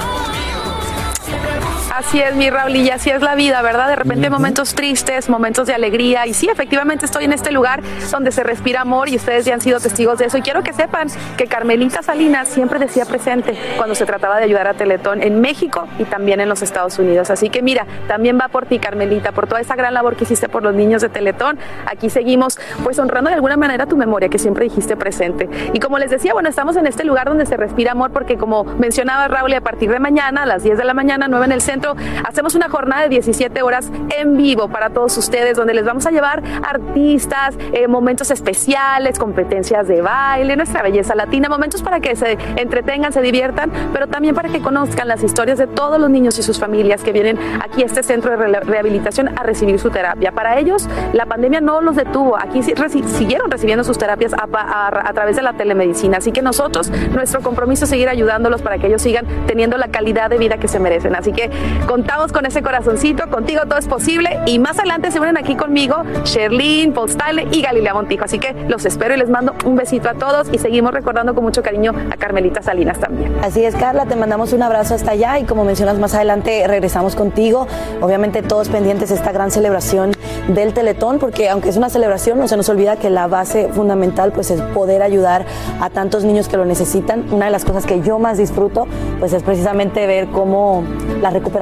Así es, mi Raúl, y así es la vida, ¿verdad? De repente momentos tristes, momentos de alegría, y sí, efectivamente estoy en este lugar donde se respira amor y ustedes ya han sido testigos de eso. Y quiero que sepan que Carmelita Salinas siempre decía presente cuando se trataba de ayudar a Teletón en México y también en los Estados Unidos. Así que mira, también va por ti, Carmelita, por toda esa gran labor que hiciste por los niños de Teletón. Aquí seguimos, pues honrando de alguna manera tu memoria que siempre dijiste presente. Y como les decía, bueno, estamos en este lugar donde se respira amor porque como mencionaba Raúl, a partir de mañana, a las 10 de la mañana, 9 en el centro, hacemos una jornada de 17 horas en vivo para todos ustedes, donde les vamos a llevar artistas, eh, momentos especiales, competencias de baile, nuestra belleza latina, momentos para que se entretengan, se diviertan, pero también para que conozcan las historias de todos los niños y sus familias que vienen aquí a este centro de re- rehabilitación a recibir su terapia. Para ellos, la pandemia no los detuvo, aquí siguieron recibiendo sus terapias a través de la telemedicina, así que nosotros, nuestro compromiso es seguir ayudándolos para que ellos sigan teniendo la calidad de vida que se merecen. Así que contamos con ese corazoncito, contigo todo es posible y más adelante se unen aquí conmigo Sherlyn, Postale y Galilea Montijo. Así que los espero y les mando un besito a todos y seguimos recordando con mucho cariño a Carmelita Salinas también. Así es, Carla, te mandamos un abrazo hasta allá y como mencionas más adelante regresamos contigo. Obviamente todos pendientes de esta gran celebración del Teletón, porque aunque es una celebración, no se nos olvida que la base fundamental pues es poder ayudar a tantos niños que lo necesitan. Una de las cosas que yo más disfruto pues es precisamente ver cómo la recuperación,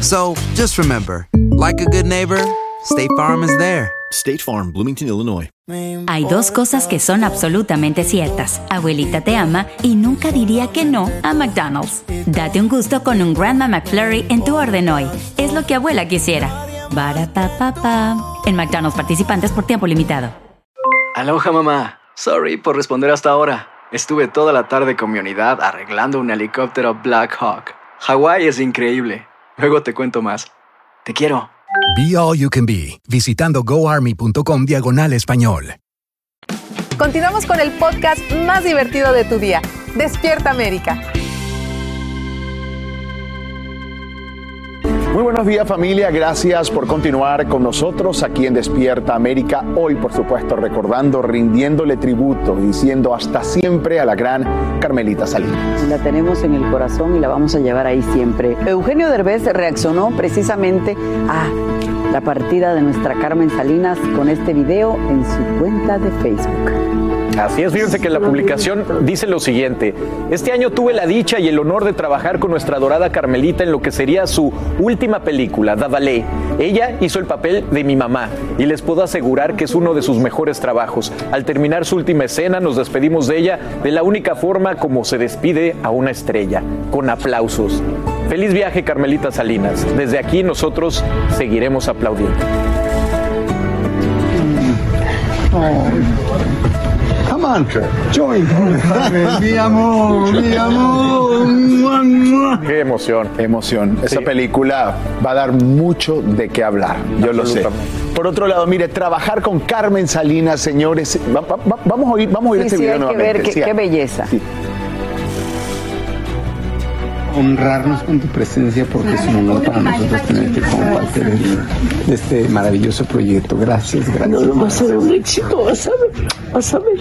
So just remember, like a good neighbor, State Farm is there. State Farm, Bloomington, Illinois. Hay dos cosas que son absolutamente ciertas. Abuelita te ama y nunca diría que no a McDonald's. Date un gusto con un Grandma McFlurry en tu orden hoy. Es lo que abuela quisiera. En McDonald's participantes por tiempo limitado. Aloha mamá. Sorry por responder hasta ahora. Estuve toda la tarde con mi unidad arreglando un helicóptero Black Hawk. Hawái es increíble. Luego te cuento más. Te quiero. Be All You Can Be, visitando goarmy.com diagonal español. Continuamos con el podcast más divertido de tu día. Despierta América. Muy buenos días familia, gracias por continuar con nosotros aquí en Despierta América. Hoy, por supuesto, recordando, rindiéndole tributo, diciendo hasta siempre a la gran Carmelita Salinas. La tenemos en el corazón y la vamos a llevar ahí siempre. Eugenio Derbez reaccionó precisamente a la partida de nuestra Carmen Salinas con este video en su cuenta de Facebook. Así es, fíjense que la publicación dice lo siguiente. Este año tuve la dicha y el honor de trabajar con nuestra adorada Carmelita en lo que sería su última película, Davalé. Ella hizo el papel de mi mamá y les puedo asegurar que es uno de sus mejores trabajos. Al terminar su última escena nos despedimos de ella de la única forma como se despide a una estrella, con aplausos. Feliz viaje Carmelita Salinas. Desde aquí nosotros seguiremos aplaudiendo. Join. mi amor, mi amor. Qué emoción. Emoción. Esa película va a dar mucho de qué hablar. Yo lo sé. Por otro lado, mire, trabajar con Carmen Salinas, señores. va- va- va- vamos a oír, vamos a oír Sí, este sí, video hay que ver qué, Sí, qué belleza. Honrarnos con tu presencia porque es un honor para nosotros tenerte como parte de, de este maravilloso proyecto. Gracias, gracias. No, no va a ser un éxito, vas a ver, vas a ver.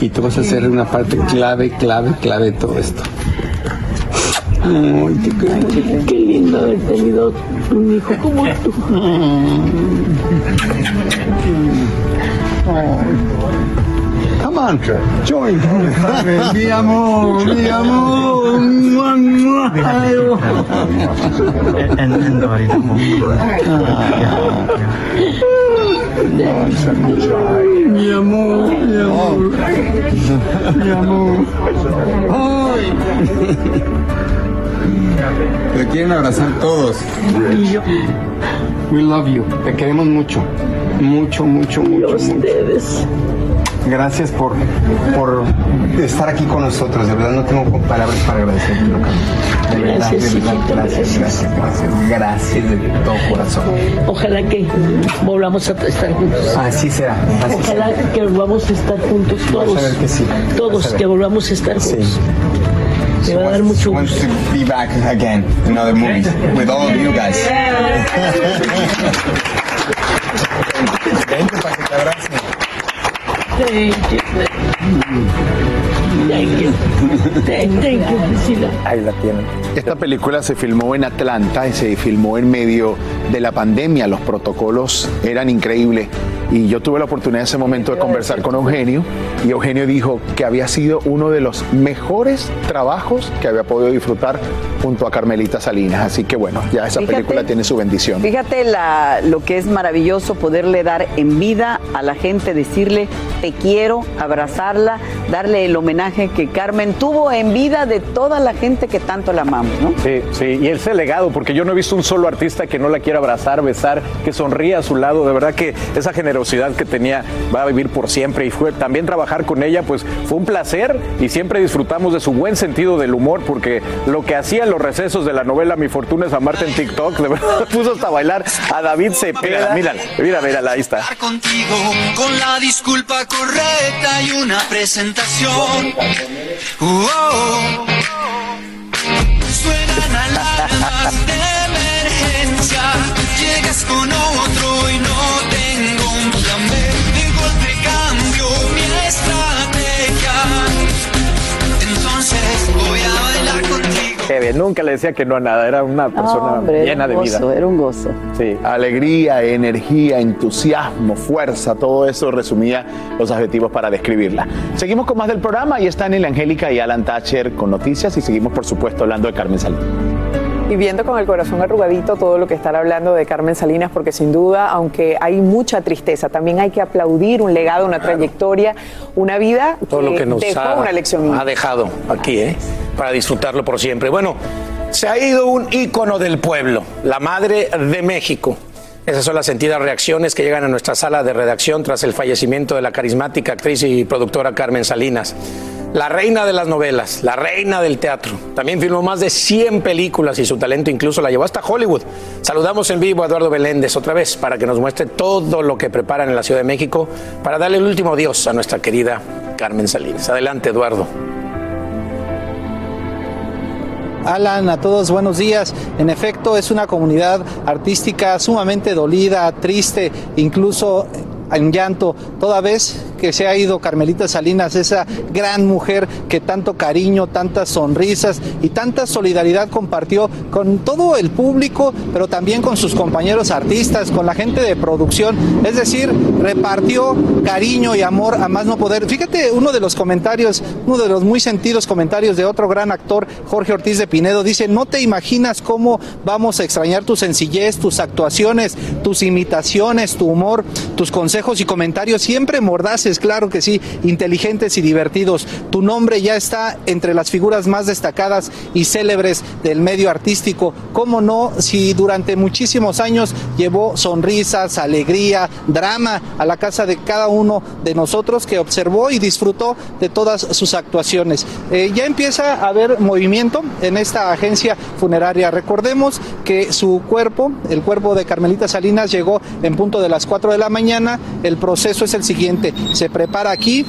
Y tú vas a ser una parte clave, clave, clave de todo esto. Ay, Qué, qué lindo haber tenido un hijo como tú. Come on, join. mi amor, mi amor. Mua, mua. And, and ahorita, Mi amor, mi amor. Mi amor. Ay. Te quieren abrazar todos. We love you. Te queremos mucho. Mucho, mucho, mucho. ustedes. Gracias por, por estar aquí con nosotros. De verdad no tengo palabras para agradecerte. De verdad, Gracias, de verdad, gracias, gracias, gracias. Gracias de todo corazón. Ojalá que volvamos a estar juntos. Así será. Así Ojalá será. que volvamos a estar juntos todos. A ver que sí. Todos, a ver. que volvamos a estar juntos. Me va a dar mucho Want gusto. to be back again in other movies with all of you guys. Vente para que te abrace. Thank you. Thank you. Thank, you. Ahí la tienen. Esta película se filmó en Atlanta y se filmó en medio de la pandemia. Los protocolos eran increíbles. Y yo tuve la oportunidad en ese momento de conversar con Eugenio. Y Eugenio dijo que había sido uno de los mejores trabajos que había podido disfrutar junto a Carmelita Salinas. Así que bueno, ya esa Fíjate. película tiene su bendición. Fíjate la- lo que es maravilloso poderle dar en vida a la gente, decirle te quiero, abrazarla, darle el homenaje que Carmen tuvo en vida de toda la gente que tanto la amamos, ¿no? Sí, sí, y ese legado, porque yo no he visto un solo artista que no la quiera abrazar, besar, que sonríe a su lado. De verdad que esa generosidad que tenía va a vivir por siempre. Y fue también trabajar con ella, pues fue un placer y siempre disfrutamos de su buen sentido del humor, porque lo que hacía en los recesos de la novela Mi Fortuna es amarte en TikTok, de verdad puso hasta bailar a David Cepeda. Mírala, mírala, mírala, ahí está. contigo con la disculpa correcta y una presentación. Uh, oh. Suenan alarmas de emergencia. Llegas con otro y no Qué bien, nunca le decía que no a nada, era una persona hombre, era llena un de vida. gozo, era un gozo. Sí. Alegría, energía, entusiasmo, fuerza, todo eso resumía los adjetivos para describirla. Seguimos con más del programa y están en Angélica y Alan Thatcher con noticias y seguimos por supuesto hablando de Carmen Salinas. Y viendo con el corazón arrugadito todo lo que están hablando de Carmen Salinas, porque sin duda, aunque hay mucha tristeza, también hay que aplaudir un legado, una trayectoria, una vida todo lo que nos dejó ha, una lección. ha dejado aquí, ¿eh? para disfrutarlo por siempre. Bueno, se ha ido un ícono del pueblo, la Madre de México. Esas son las sentidas reacciones que llegan a nuestra sala de redacción tras el fallecimiento de la carismática actriz y productora Carmen Salinas. La reina de las novelas, la reina del teatro. También filmó más de 100 películas y su talento incluso la llevó hasta Hollywood. Saludamos en vivo a Eduardo Beléndez otra vez para que nos muestre todo lo que preparan en la Ciudad de México para darle el último adiós a nuestra querida Carmen Salinas. Adelante, Eduardo. Alan, a todos buenos días. En efecto, es una comunidad artística sumamente dolida, triste, incluso en llanto, toda vez que se ha ido Carmelita Salinas, esa gran mujer que tanto cariño, tantas sonrisas y tanta solidaridad compartió con todo el público, pero también con sus compañeros artistas, con la gente de producción, es decir, repartió cariño y amor a más no poder. Fíjate uno de los comentarios, uno de los muy sentidos comentarios de otro gran actor, Jorge Ortiz de Pinedo, dice, no te imaginas cómo vamos a extrañar tu sencillez, tus actuaciones, tus imitaciones, tu humor, tus consejos y comentarios siempre mordaces, claro que sí, inteligentes y divertidos. Tu nombre ya está entre las figuras más destacadas y célebres del medio artístico. ¿Cómo no? Si durante muchísimos años llevó sonrisas, alegría, drama a la casa de cada uno de nosotros que observó y disfrutó de todas sus actuaciones. Eh, ya empieza a haber movimiento en esta agencia funeraria. Recordemos que su cuerpo, el cuerpo de Carmelita Salinas, llegó en punto de las 4 de la mañana. El proceso es el siguiente. Se prepara aquí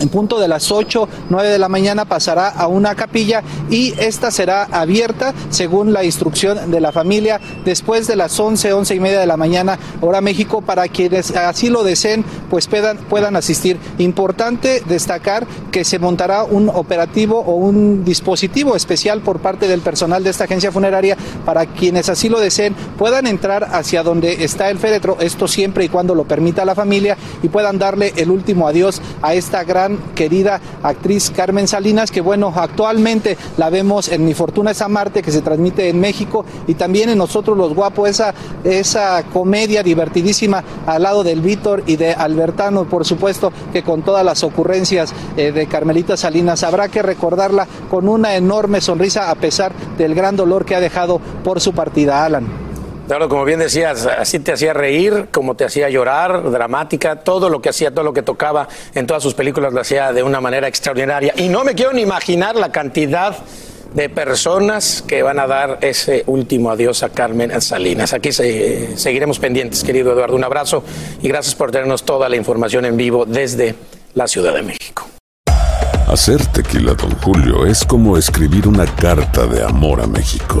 En punto de las 8, 9 de la mañana pasará a una capilla y esta será abierta según la instrucción de la familia después de las 11, 11 y media de la mañana, hora México, para quienes así lo deseen, pues puedan, puedan asistir. Importante destacar que se montará un operativo o un dispositivo especial por parte del personal de esta agencia funeraria para quienes así lo deseen puedan entrar hacia donde está el féretro, esto siempre y cuando lo permita la familia y puedan darle el último adiós a esta gran querida actriz Carmen Salinas, que bueno, actualmente la vemos en Mi Fortuna es Marte, que se transmite en México, y también en Nosotros los Guapos, esa, esa comedia divertidísima al lado del Víctor y de Albertano, por supuesto, que con todas las ocurrencias eh, de Carmelita Salinas habrá que recordarla con una enorme sonrisa a pesar del gran dolor que ha dejado por su partida, Alan. Claro, como bien decías, así te hacía reír, como te hacía llorar, dramática, todo lo que hacía, todo lo que tocaba en todas sus películas lo hacía de una manera extraordinaria. Y no me quiero ni imaginar la cantidad de personas que van a dar ese último adiós a Carmen Salinas. Aquí se- seguiremos pendientes, querido Eduardo. Un abrazo y gracias por tenernos toda la información en vivo desde la Ciudad de México. Hacer tequila, Don Julio, es como escribir una carta de amor a México.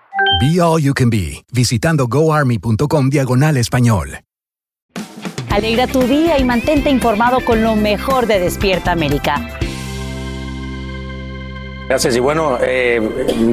Be All You Can Be, visitando goarmy.com diagonal español. Alegra tu día y mantente informado con lo mejor de Despierta América. Gracias. Y bueno, eh,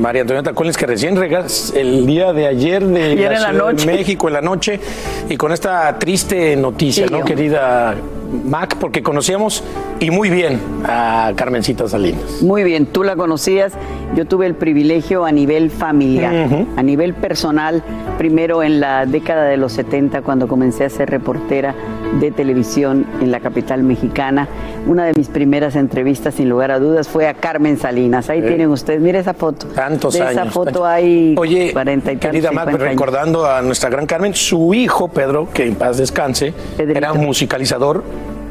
María Antonieta Collins, que recién regas el día de ayer de Ayer en la Ciudad de noche. México en la noche y con esta triste noticia, Sí, ¿no, querida Mac? Porque conocíamos y muy bien a Carmencita Salinas. Muy bien, tú la conocías. Yo tuve el privilegio a nivel familiar, a nivel personal, primero en la década de los 70, cuando comencé a ser reportera de televisión en la capital mexicana. Una de mis primeras entrevistas, sin lugar a dudas, fue a Carmen Salinas. Ahí Sí. tienen ustedes, mire esa foto. Tantos de años. esa foto hay Oye, 40 y querida Mac, 50 años. recordando a nuestra gran Carmen, su hijo Pedro, que en paz descanse, era un musicalizador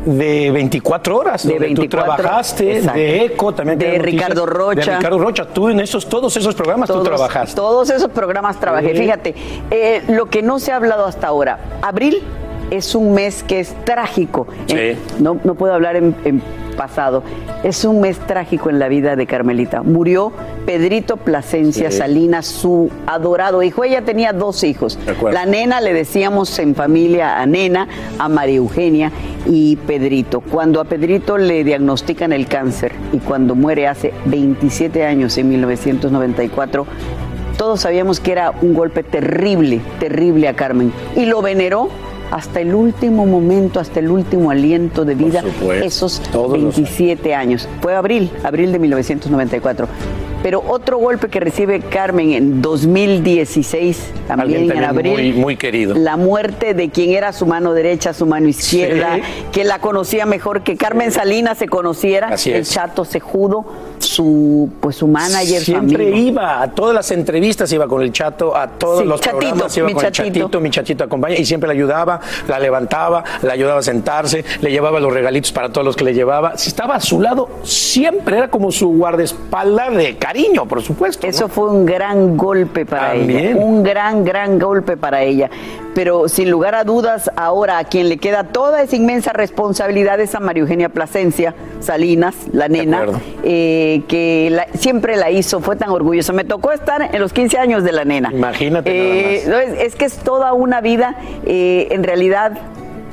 de 24 horas, De donde 24, tú trabajaste, exacto. de ECO, también De noticias, Ricardo Rocha. De Ricardo Rocha, tú en esos, todos esos programas tú trabajaste. Todos esos programas trabajé. Sí. Fíjate, eh, lo que no se ha hablado hasta ahora, abril es un mes que es trágico. Eh, no, no puedo hablar en, en pasado. Es un mes trágico en la vida de Carmelita. Murió Pedrito Plasencia Sí. Salinas, su adorado hijo. Ella tenía dos hijos. La nena, le decíamos en familia a nena, a María Eugenia y Pedrito. Cuando a Pedrito le diagnostican el cáncer y cuando muere hace 27 años, en 1994, todos sabíamos que era un golpe terrible, terrible a Carmen. Y lo veneró hasta el último momento, hasta el último aliento de vida, supuesto. esos Todos los 27 años. Fue abril, abril de 1994. Pero otro golpe que recibe Carmen en 2016, también Alguien en también abril, muy, muy querido. la muerte de quien era su mano derecha, su mano izquierda, Sí. que la conocía mejor que Carmen Salinas se conociera, Así el es. chato Sejudo, su pues su manager, su Siempre amigo. iba a todas las entrevistas, iba con el chato, a todos Sí, los Chatito, programas, iba mi con el Chatito. mi chatito acompaña y siempre la ayudaba, la levantaba, la ayudaba a sentarse, le llevaba los regalitos para todos los que le llevaba. Si estaba a su lado, siempre era como su guardaespaldas de cariño, por supuesto. ¿no? Eso fue un gran golpe para También. ella, un gran, gran golpe para ella. pero sin lugar a dudas, ahora a quien le queda toda esa inmensa responsabilidad es a María Eugenia Plasencia Salinas, la nena, eh, que la- siempre la hizo, fue tan orgullosa. Me tocó estar en los 15 años de la nena. Imagínate Eh, nada más. no, es, es que es toda una vida, eh, en realidad,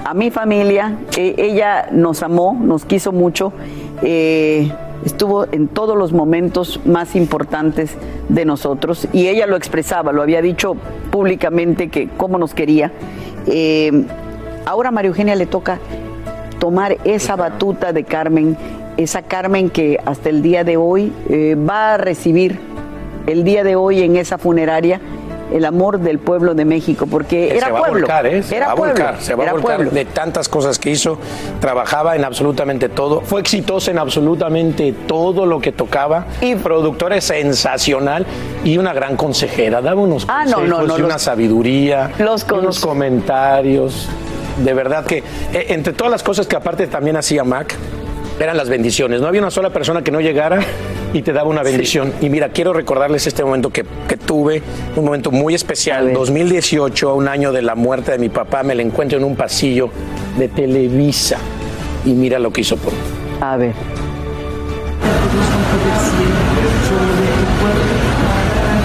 a mi familia, eh, ella nos amó, nos quiso mucho, eh, estuvo en todos los momentos más importantes de nosotros y ella lo expresaba, lo había dicho públicamente que cómo nos quería. Eh, ahora a María Eugenia le toca tomar esa batuta de Carmen, esa Carmen que hasta el día de hoy eh, va a recibir el día de hoy en esa funeraria el amor del pueblo de México, porque Que era se va pueblo, a volcar, ¿eh? Se era va a pueblo, volcar, se va a volcar pueblo. de tantas cosas que hizo. Trabajaba en absolutamente todo. Fue exitosa en absolutamente todo lo que tocaba. Y productora sensacional y una gran consejera. Daba unos Ah, no, consejos no, no, y una los- sabiduría, los unos comentarios. De verdad que eh, entre todas las cosas que aparte también hacía Mac, eran las bendiciones. No había una sola persona que no llegara y te daba una bendición. Y mira, quiero recordarles este momento que, que tuve, un momento muy especial. 2018, a un año de la muerte de mi papá, me la encuentro en un pasillo de Televisa. Y mira lo que hizo por mí. A ver.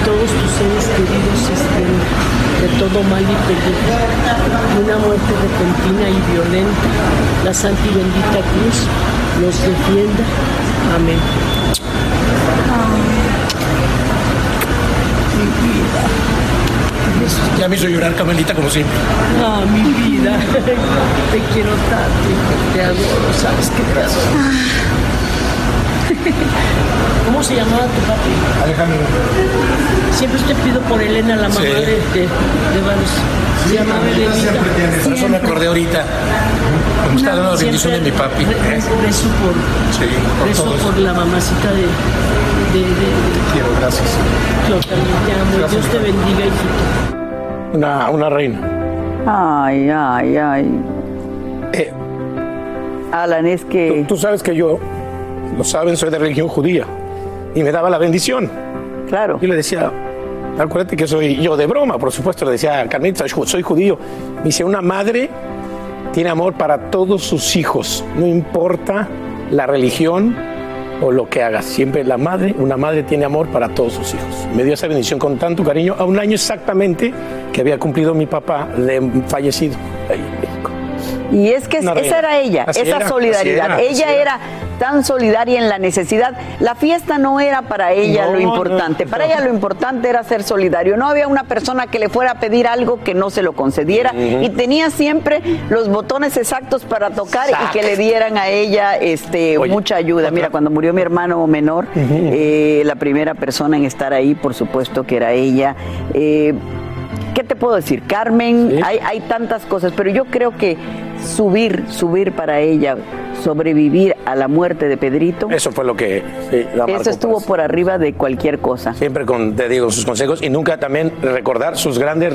todos tus seres queridos estén de todo mal y peligro, una muerte repentina y violenta. La santa y bendita cruz los defienda. Amén. Ya me hizo llorar, Camelita, como siempre. Ah, mi vida. Te quiero tanto, te adoro, sabes que te adoro. ¿Cómo se llamaba tu papi? Alejandro. Siempre te pido por Elena, la mamá Sí. de, de, de. Se llamaba Elenita. Por eso me acordé ahorita. Como está dando la bendición de mi papi. Por, Sí, por todos. por la mamacita de, de, de Quiero, gracias. Yo también te amo. Dios te bendiga, hijito. Una, una reina. Ay, ay, ay. Eh, Alan, es que... Tú, tú sabes que yo, lo saben, soy de religión judía. Y me daba la bendición. Claro. Yo le decía, acuérdate que soy yo de broma, por supuesto, le decía, ju- soy judío. Me dice, una madre tiene amor para todos sus hijos, no importa la religión o lo que hagas. Siempre la madre, una madre tiene amor para todos sus hijos. Me dio esa bendición con tanto cariño a un año exactamente que había cumplido mi papá de fallecido. Ahí en México. Y es que Una esa reina. era ella, Así esa era, solidaridad. era, ella era tan solidaria en la necesidad. La fiesta no era para ella No, lo no, importante. Para ella lo importante era ser solidario. No había una persona que le fuera a pedir algo que no se lo concediera y tenía siempre los botones exactos para tocar y que le dieran a ella este, mucha ayuda. Mira, cuando murió mi hermano menor, eh, la primera persona en estar ahí, por supuesto que era ella. Eh, ¿Qué te puedo decir? Carmen, hay, hay tantas cosas, pero yo creo que subir, subir para ella, sobrevivir a la muerte de Pedrito, Eso fue lo que sí, la eso estuvo por arriba de cualquier cosa. Siempre con, te digo, sus consejos y nunca también recordar sus grandes,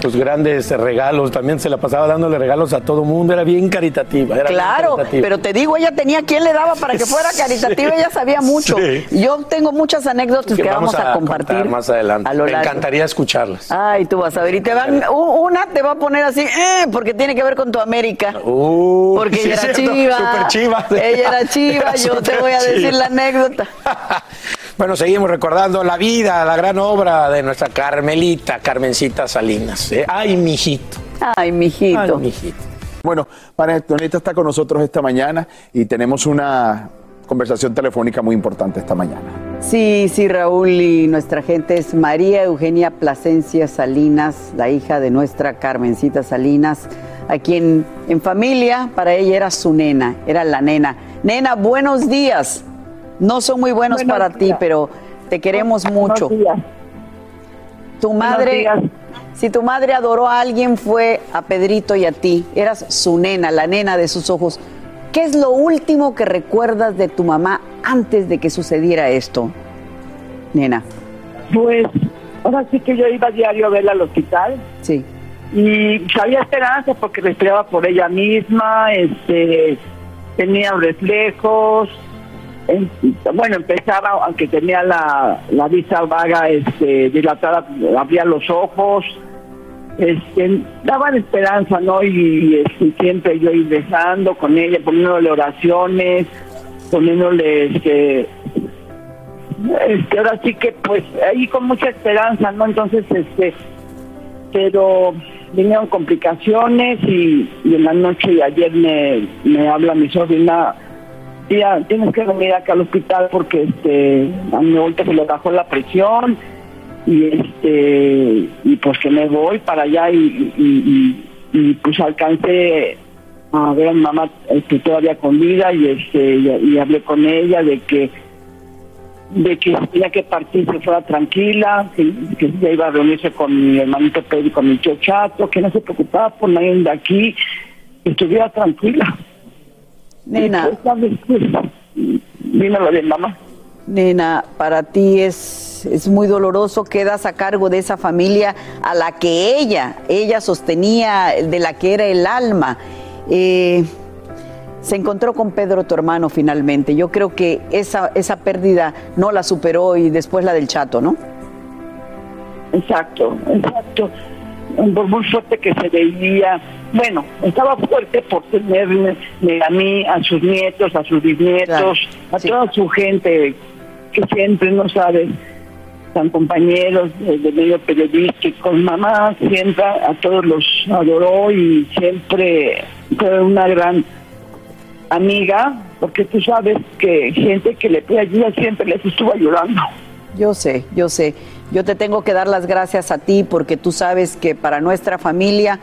sus grandes regalos. También se la pasaba dándole regalos a todo mundo. Era bien caritativa. Era bien Claro, caritativa. pero te digo, ella tenía quien le daba para que fuera caritativa, Sí, ella sabía mucho. sí. Yo tengo muchas anécdotas que, vamos a, compartir más adelante. a lo Me encantaría escucharlas. Ay, tú vas a ver. Y te van, una te va a poner así, eh, porque tiene que ver con tu América. Uh, porque sí, ella era chiva. súper chiva. Ella era chiva, Era yo te voy a decir chiva. la anécdota. Bueno, seguimos recordando la vida, la gran obra de nuestra Carmelita, Carmencita Salinas. ¿eh? Ay, mijito. Ay, mijito. Ay, mijito. Bueno, María Antonieta está con nosotros esta mañana y tenemos una conversación telefónica muy importante esta mañana. Sí, sí, Raúl, y nuestra gente es María Eugenia Plasencia Salinas, la hija de nuestra Carmencita Salinas, a quien en familia para ella era su nena, era la nena. Nena, buenos días. No son muy buenos Buenos para ti, pero te queremos mucho. días. Tu madre, días. si tu madre adoró a alguien fue a Pedrito y a ti. Eras su nena, la nena de sus ojos. ¿Qué es lo último que recuerdas de tu mamá antes de que sucediera esto, nena? Pues ahora sí que yo iba diario a verla al hospital. Sí. Y había esperanza porque respiraba por ella misma, este, tenía reflejos. En- bueno, empezaba, aunque tenía la, la vista vaga, este, dilatada, abría los ojos. este, daban esperanza, ¿no? Y, este, siempre yo ir rezando con ella, poniéndole oraciones, poniéndole, este, este, ahora sí que, pues, ahí con mucha esperanza, ¿no? Entonces, este, pero vinieron complicaciones y, y en la noche de ayer me, me habla mi sobrina, tía, tienes que venir acá al hospital porque, este, a mi vuelta se le bajó la presión y este y pues que me voy para allá y, y, pues alcancé a ver a mi mamá este, todavía con vida y este y, hablé con ella de que de que tenía que partir se fuera tranquila, que, ya iba a reunirse con mi hermanito Pedro y con mi tío Chato, que no se preocupaba por nadie de aquí, que estuviera tranquila. Nena. Y, pues, ¿sabes? Pues, vino lo de mamá. Nena, para ti es, es muy doloroso, quedas a cargo de esa familia a la que ella, ella sostenía, de la que era el alma. Eh, se encontró con Pedro, tu hermano, finalmente. Yo creo que esa, esa pérdida no la superó y después la del chato, ¿no? Exacto, exacto. Por muy fuerte que se veía. Bueno, estaba fuerte por tenerme a mí, a sus nietos, a sus bisnietos, a toda su gente que siempre, no sabes, tan compañeros de, de medio periodístico, mamá siempre a todos los adoró y siempre fue una gran amiga, porque tú sabes que gente que le pide ayuda siempre les estuvo ayudando. Yo sé, yo sé. Yo te tengo que dar las gracias a ti porque tú sabes que para nuestra familia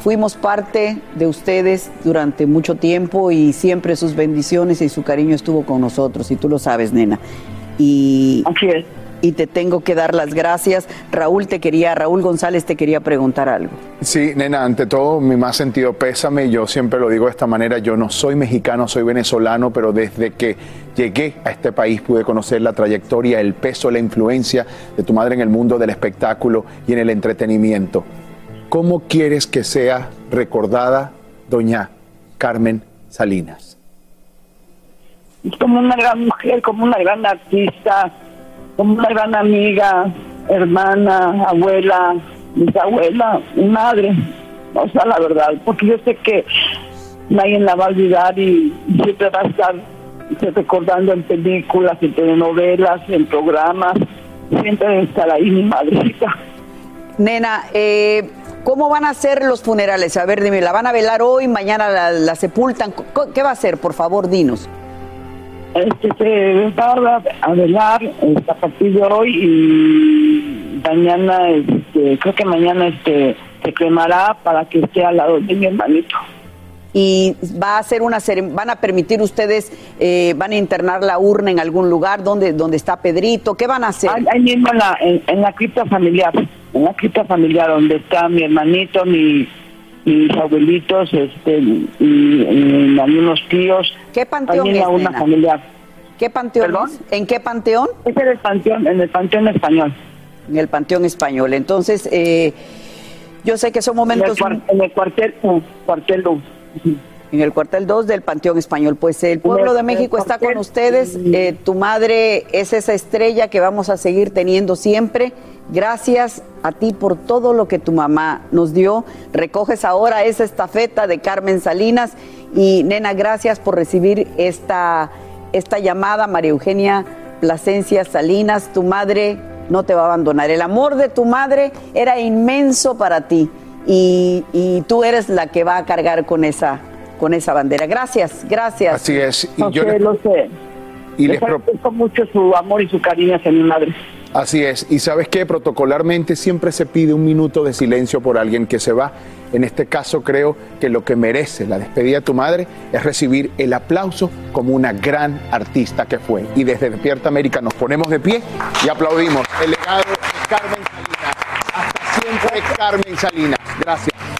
fuimos parte de ustedes durante mucho tiempo y siempre sus bendiciones y su cariño estuvo con nosotros y tú lo sabes, nena. Y, y te tengo que dar las gracias. Raúl te quería, Raúl González te quería preguntar algo. Sí, nena, ante todo, mi más sentido pésame. Yo siempre lo digo de esta manera. Yo no soy mexicano, soy venezolano, pero desde que llegué a este país pude conocer la trayectoria, el peso, la influencia de tu madre en el mundo del espectáculo y en el entretenimiento. ¿Cómo quieres que sea recordada doña Carmen Salinas? como una gran mujer, como una gran artista, como una gran amiga, hermana, abuela, bisabuela, madre. O sea, la verdad, porque yo sé que nadie la va a olvidar y siempre va a estar recordando en películas, en telenovelas, en programas. Siempre debe estar ahí mi madrecita. Nena, eh, ¿cómo van a ser los funerales? A ver, dime, ¿la van a velar hoy, mañana la, la sepultan? ¿Qué va a hacer? Por favor, dinos. Este se va a- velar este, a partir de hoy y mañana, este, creo que mañana este se cremará para que esté al lado de mi hermanito. y va a hacer una van a permitir ustedes eh, van a internar la urna en algún lugar donde donde está Pedrito qué van a hacer Ahí, ahí mismo en la, en, en la cripta familiar, en la cripta familiar donde está mi hermanito, mi, mis abuelitos, este, y, y algunos tíos. qué panteón es, urna nena? familiar. qué panteón es? en qué panteón es en el panteón en el panteón español en el panteón español entonces eh, yo sé que son momentos en el, cuar- en el cuartel U, cuartel U. En el cuartel 2 del Panteón Español. Pues el pueblo de México está con ustedes. Eh, tu madre es esa estrella que vamos a seguir teniendo siempre. Gracias a ti por todo lo que tu mamá nos dio. Recoges ahora esa estafeta de Carmen Salinas. Y nena, gracias por recibir esta, esta llamada, María Eugenia Plasencia Salinas. Tu madre no te va a abandonar. El amor de tu madre era inmenso para ti y, y tú eres la que va a cargar con esa, con esa bandera. Gracias, gracias. Así es. Y No yo sé, les- lo sé. y Les les agradezco mucho su amor y su cariño hacia mi madre. Así es. Y sabes que protocolarmente siempre se pide un minuto de silencio por alguien que se va. En este caso creo que lo que merece la despedida de tu madre es recibir el aplauso como una gran artista que fue. Y desde Despierta América nos ponemos de pie y aplaudimos el legado de Carmen Salinas. Hasta siempre Carmen Salinas. Gracias.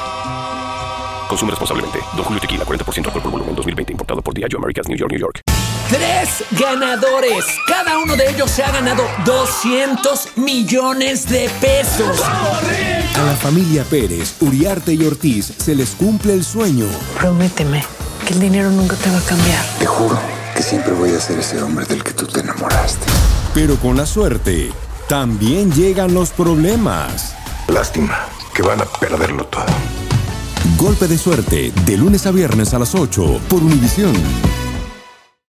Consume responsablemente. Don Julio Tequila, 40% alcohol por volumen, 2020. Importado por Diageo Americas, New York, New York. Tres ganadores. Cada uno de ellos se ha ganado 200 millones de pesos. A la familia Pérez, Uriarte y Ortiz se les cumple el sueño. Prométeme que el dinero nunca te va a cambiar. Te juro que siempre voy a ser ese hombre del que tú te enamoraste. Pero con la suerte, también llegan los problemas. Lástima que van a perderlo todo. Golpe de suerte, de lunes a viernes a las 8 por Univisión.